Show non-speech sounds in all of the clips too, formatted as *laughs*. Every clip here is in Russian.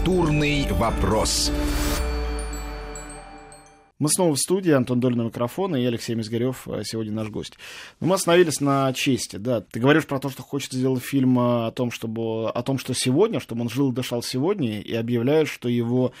Культурный вопрос. Мы снова в студии, Антон Долин на микрофон, и Алексей Мизгарев э, сегодня наш гость. Но мы остановились на чести, да. Ты говоришь про то, что хочется сделать фильм э, о том, чтобы, о том, что сегодня, чтобы он жил и дышал сегодня, и объявляешь, что его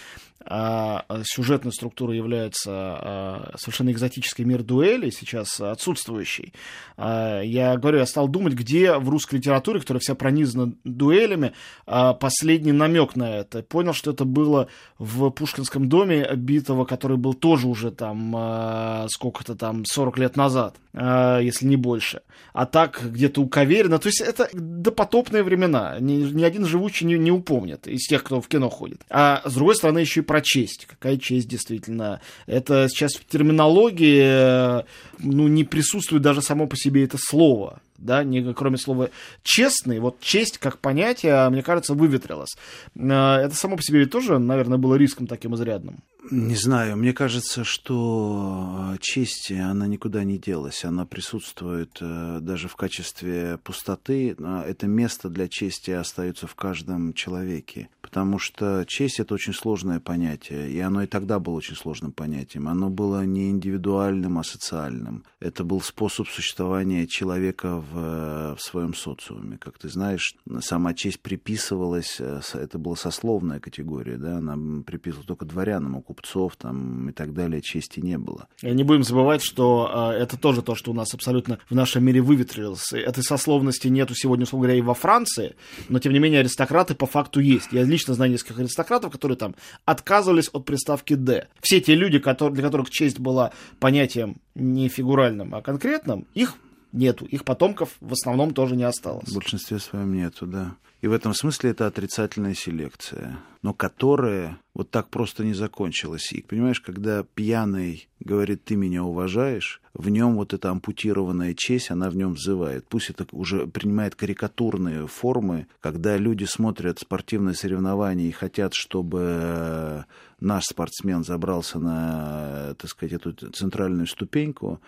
а, сюжетная структура является а, совершенно экзотической мир дуэли, сейчас отсутствующий. А, я говорю, я стал думать, где в русской литературе, которая вся пронизана дуэлями, а, последний намек на это. Понял, что это было в Пушкинском доме Битова, который был тоже уже там а, сколько-то там 40 лет назад, а, если не больше. А так где-то у Каверина. То есть это допотопные времена. Ни, ни один живучий не, не упомнит из тех, кто в кино ходит. А с другой стороны еще и про честь. Какая честь, действительно. Это сейчас в терминологии э, ну, не присутствует даже само по себе это слово да, не, кроме слова честный, вот честь как понятие, мне кажется, выветрилось. Э, это само по себе тоже, наверное, было риском таким изрядным. Не знаю, мне кажется, что честь, она никуда не делась, она присутствует э, даже в качестве пустоты, это место для чести остается в каждом человеке, потому что честь это очень сложное понятие, и оно и тогда было очень сложным понятием, оно было не индивидуальным, а социальным, это был способ существования человека в, в своем социуме, как ты знаешь, сама честь приписывалась, э, это была сословная категория, да, она приписывалась только дворянам, купцов там и так далее чести не было. Не будем забывать, что э, это тоже то, что у нас абсолютно в нашем мире выветрилось. Этой сословности нету сегодня, условно говоря, и во Франции, но тем не менее аристократы по факту есть. Я лично знаю нескольких аристократов, которые там отказывались от приставки «д». Все те люди, которые, для которых честь была понятием не фигуральным, а конкретным, их нету. Их потомков в основном тоже не осталось. В большинстве своем нету, да. И в этом смысле это отрицательная селекция, но которая вот так просто не закончилась. И понимаешь, когда пьяный говорит, ты меня уважаешь, в нем вот эта ампутированная честь, она в нем взывает. Пусть это уже принимает карикатурные формы, когда люди смотрят спортивные соревнования и хотят, чтобы наш спортсмен забрался на, так сказать, эту центральную ступеньку,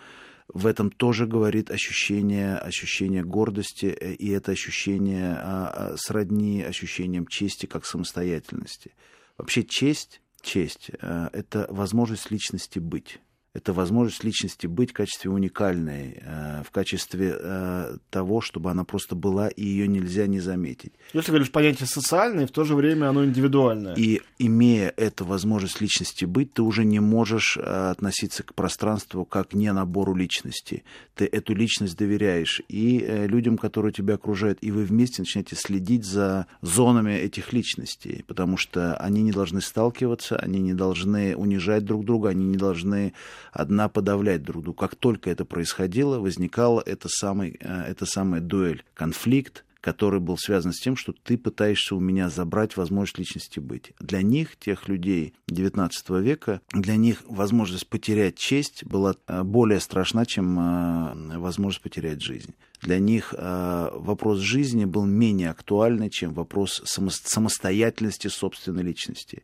в этом тоже говорит ощущение, ощущение гордости, э, и это ощущение а, а, сродни ощущением чести как самостоятельности. Вообще честь, честь э, – это возможность личности быть это возможность личности быть в качестве уникальной, э, в качестве э, того, чтобы она просто была, и ее нельзя не заметить. Если говоришь понятие социальное, в то же время оно индивидуальное. И имея эту возможность личности быть, ты уже не можешь э, относиться к пространству как не набору личности. Ты эту личность доверяешь и людям, которые тебя окружают, и вы вместе начинаете следить за зонами этих личностей, потому что они не должны сталкиваться, они не должны унижать друг друга, они не должны одна подавлять друг друга. Как только это происходило, возникала эта самая, э, эта самая дуэль, конфликт, который был связан с тем, что ты пытаешься у меня забрать возможность личности быть. Для них, тех людей XIX века, для них возможность потерять честь была э, более страшна, чем э, возможность потерять жизнь. Для них вопрос жизни был менее актуальный, чем вопрос самостоятельности собственной личности.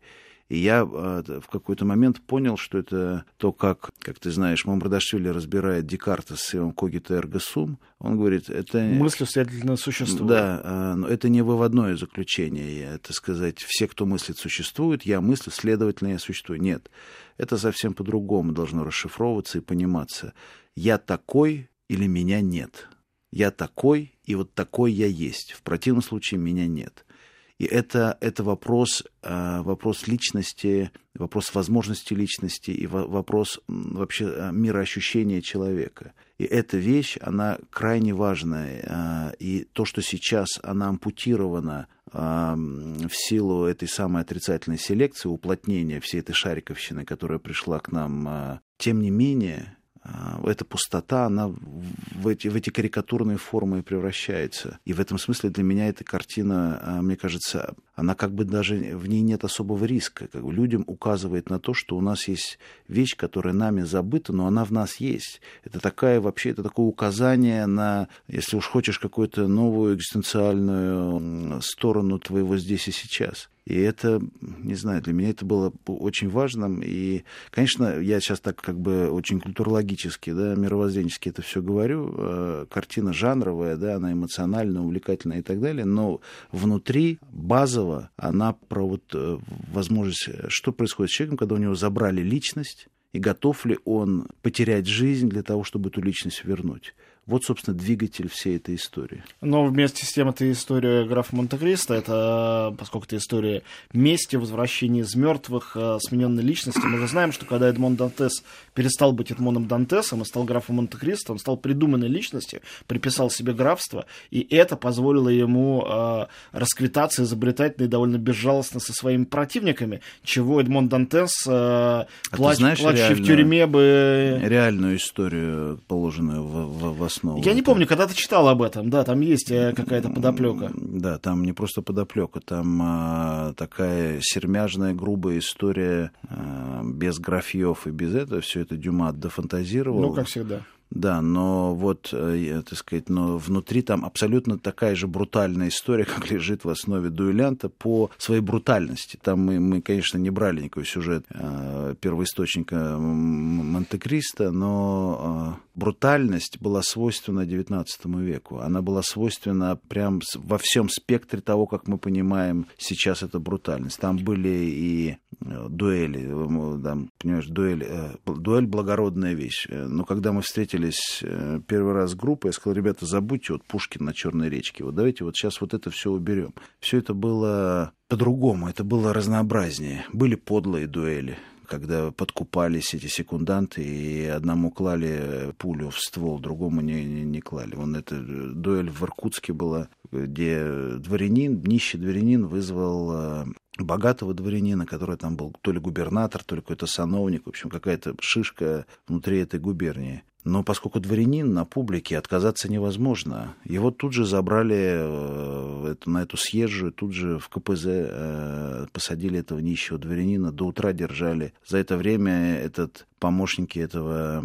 И я э, в какой-то момент понял, что это то, как, как ты знаешь, Мамрадашвили разбирает Декарта с его когито эрго сум, он говорит, это... Мысль следовательно существует. Да, э, но это не выводное заключение, это сказать, все, кто мыслит, существуют, я мыслю, следовательно, я существую. Нет, это совсем по-другому должно расшифровываться и пониматься. Я такой или меня нет. Я такой, и вот такой я есть. В противном случае меня нет. И это, это вопрос, э, вопрос личности, вопрос возможности личности и вопрос вообще э, мироощущения человека. И эта вещь, она крайне важная. Э, и то, что сейчас она ампутирована в силу этой самой отрицательной селекции, уплотнения всей этой шариковщины, которая пришла к нам, тем не менее, эта пустота, она в эти, в эти карикатурные формы превращается. И в этом смысле для меня эта картина, а, мне кажется, она как бы даже в ней нет особого риска. Как бы людям указывает на то, что у нас есть вещь, которая нами забыта, но она в нас есть. Это такая вообще, это такое указание на, если уж хочешь, какую-то новую экзистенциальную сторону твоего здесь и сейчас. И это, не знаю, для меня это было очень важным. И, конечно, я сейчас так как бы очень культурологически, да, мировоззренчески это все говорю. Э, картина жанровая, да, она эмоциональная, увлекательная и так далее. Но внутри базово она про вот э, возможность, что происходит с человеком, когда у него забрали личность, и готов ли он потерять жизнь для того, чтобы эту личность вернуть. Вот, собственно, двигатель всей этой истории. Но вместе с тем это история графа Монте-Кристо, это, поскольку это история мести, возвращения из мертвых, э, смененной личности. Мы же знаем, что когда Эдмон Дантес перестал быть Эдмоном Дантесом и стал графом Монте-Кристо, он стал придуманной личностью, приписал себе графство, и это позволило ему э, расквитаться изобретательно и довольно безжалостно со своими противниками, чего Эдмон Дантес, э, а плач, знаешь, плачущий в тюрьме бы... Реальную историю, положенную в, в, в основу основу. Я не помню, когда ты читал об этом, да, там есть э, какая-то подоплека. Да, там не просто подоплека, там а, такая сермяжная, грубая история а, без графьев и без этого. Все это Дюма дофантазировал. Ну, как всегда. Да, но вот, э, так сказать, но внутри там абсолютно такая же брутальная история, *laughs* как лежит в основе дуэлянта по своей брутальности. Там мы, мы конечно, не брали никакой сюжет э, первоисточника Монте-Кристо, но э, брутальность была свойственна XIX веку. Она была свойственна прям во всем спектре того, как мы понимаем сейчас эту брутальность. Там были и э, дуэли, э, там, понимаешь, дуэль, э, дуэль благородная вещь. Но когда мы встретили встретились первый раз с группой, я сказал, ребята, забудьте вот Пушкин на Черной речке, вот давайте вот сейчас вот это все уберем. Все это было по-другому, это было разнообразнее. Были подлые дуэли, когда подкупались эти секунданты, и одному клали пулю в ствол, другому не, не, не клали. Вон эта дуэль в Иркутске была, где дворянин, нищий дворянин вызвал э, богатого дворянина, который там был то ли губернатор, то ли какой-то сановник, в общем, какая-то шишка внутри этой губернии. Но поскольку дворянин на публике, отказаться невозможно. Его тут же забрали э, на эту съезжую, тут же в КПЗ э, посадили этого нищего дворянина, до утра держали. За это время этот помощники этого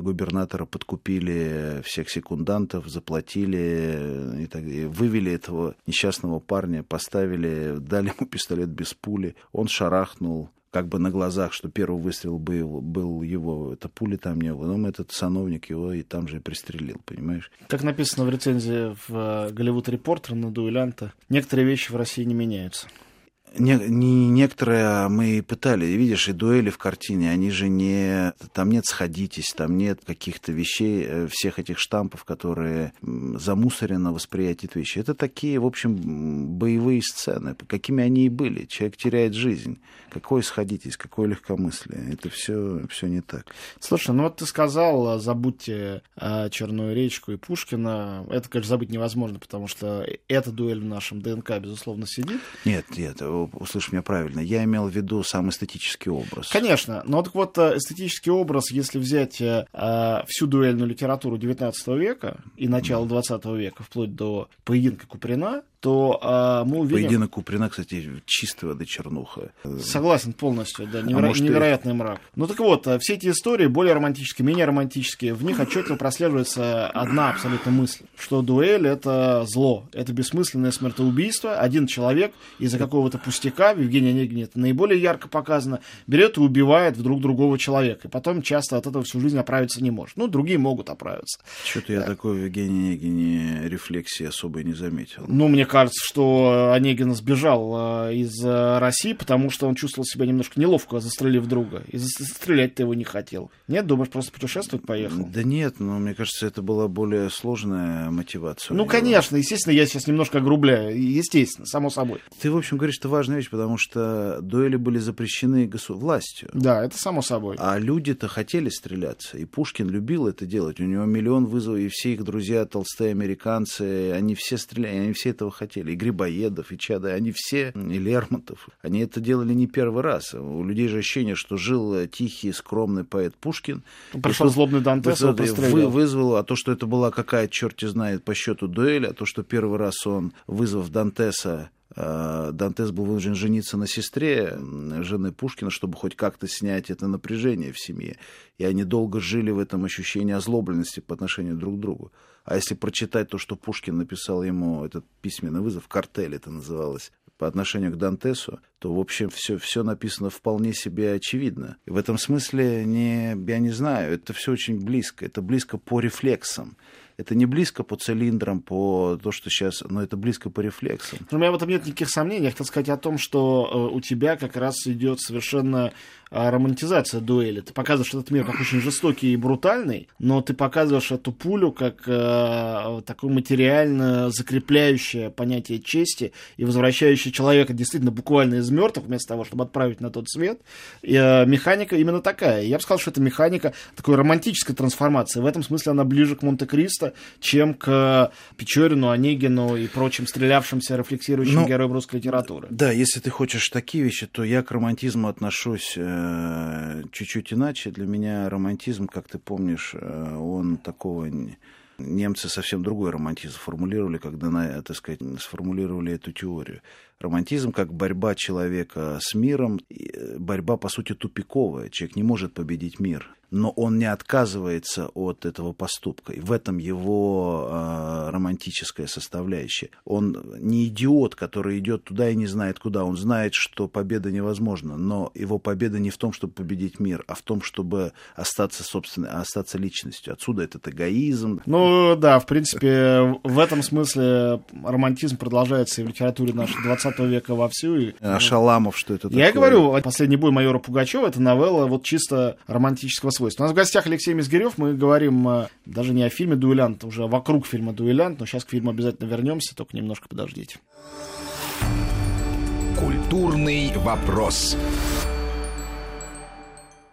губернатора подкупили всех секундантов, заплатили, и так, и вывели этого несчастного парня, поставили, дали ему *laughs* пистолет без пули. Он шарахнул, как бы на глазах, что первый выстрел был, был его, это пули там не было, но этот сановник его и там же и пристрелил, понимаешь? Как написано в рецензии в Голливуд Репортер на дуэлянта, некоторые вещи в России не меняются не, не, некоторые мы пытали, видишь, и дуэли в картине, они же не... Там нет «сходитесь», там нет каких-то вещей, э, всех этих штампов, которые замусорено восприятие вещи. Это такие, в общем, боевые сцены, какими они и были. Человек теряет жизнь. Какое «сходитесь», какое легкомыслие. Это все, все не так. Слушай, ну вот ты сказал, забудьте э, Черную речку и Пушкина. Это, конечно, забыть невозможно, потому что эта дуэль в нашем ДНК, безусловно, сидит. Нет, нет, услышь меня правильно, я имел в виду сам эстетический образ. Конечно, но так вот э, эстетический образ, если взять э, э всю дуэльную литературу XIX века и начала XX века, вплоть до поединка Куприна, то а, мы увидим... Поединок Куприна, кстати, чистой воды чернуха. Согласен полностью, да, неверо... а может, невероятный и... мрак. Ну так вот, э, все эти истории, более романтические, менее романтические, в них отчетливо прослеживается одна абсолютно мысль, что дуэль — это зло, это бессмысленное смертоубийство, один человек из-за какого-то пустяка, в Евгении Онегине это наиболее ярко показано, берет и убивает вдруг другого человека, и потом часто от этого всю жизнь оправиться не может. Ну, другие могут оправиться. Что-то я такой в Евгении Онегине рефлексии особой не заметил. Ну, мне кажется, что Онегин сбежал э, из э, России, потому что он чувствовал себя немножко неловко, застрелив друга. И застрелять-то его не хотел. Нет, думаешь, просто путешествовать поехал? Да нет, но мне кажется, это была более сложная мотивация. Ну, конечно, естественно, я сейчас немножко огрубляю. Естественно, само собой. Ты, в общем, говоришь, это важная вещь, потому что дуэли были запрещены госу... властью. Да, это само собой. А люди-то хотели стреляться. И Пушкин любил это делать. У него миллион вызовов, и все их друзья, толстые американцы, они все стреляли, они все этого хотели хотели, и Грибоедов, и Чада, они все, и Лермонтов, они это делали не первый раз. У людей же ощущение, что жил тихий, скромный поэт Пушкин. Пришел злобный Дантес, вы, вызвал, а то, что это была какая, черти знает, по счету дуэль, а то, что первый раз он, вызвав Дантеса, э, Дантес был вынужден жениться на сестре жены Пушкина, чтобы хоть как-то снять это напряжение в семье. И они долго жили в этом ощущении озлобленности по отношению друг к другу. А если прочитать то, что Пушкин написал ему, этот письменный вызов, «Картель» это называлось, по отношению к Дантесу, то, в общем, все, все написано вполне себе очевидно. И в этом смысле, не, я не знаю, это все очень близко. Это близко по рефлексам. Это не близко по цилиндрам, по то, что сейчас, но это близко по рефлексам. У меня в этом нет никаких сомнений. Я хотел сказать о том, что э, у тебя как раз идет совершенно романтизация дуэли. Ты показываешь этот мир как очень жестокий и брутальный, но ты показываешь эту пулю как э, такое материально закрепляющее понятие чести и возвращающее человека действительно буквально из мертвых, вместо того, чтобы отправить на тот свет. И, э, механика именно такая. Я бы сказал, что это механика такой романтической трансформации. В этом смысле она ближе к Монте-Кристо, чем к Печорину, Онегину и прочим стрелявшимся, рефлексирующим ну, героям русской литературы. Да, если ты хочешь такие вещи, то я к романтизму отношусь э, чуть-чуть иначе. Для меня романтизм, как ты помнишь, э, он такого немцы совсем другой романтизм формулировали, когда, так сказать, сформулировали эту теорию. Романтизм как борьба человека с миром, э, борьба, по сути, тупиковая. Человек не может победить мир но он не отказывается от этого поступка. И в этом его э, романтическая составляющая. Он не идиот, который идет туда и не знает куда. Он знает, что победа невозможна, но его победа не в том, чтобы победить мир, а в том, чтобы остаться, собственно, остаться личностью. Отсюда этот эгоизм. Ну да, в принципе, в этом смысле романтизм продолжается и в литературе нашего 20 века вовсю. И... А Шаламов, что это Я такое? говорю, «Последний бой майора Пугачева» — это новелла вот чисто романтического свойства свойств. У нас в гостях Алексей Мизгирев. Мы говорим э, даже не о фильме «Дуэлянт», уже вокруг фильма «Дуэлянт», но сейчас к фильму обязательно вернемся, только немножко подождите. Культурный вопрос.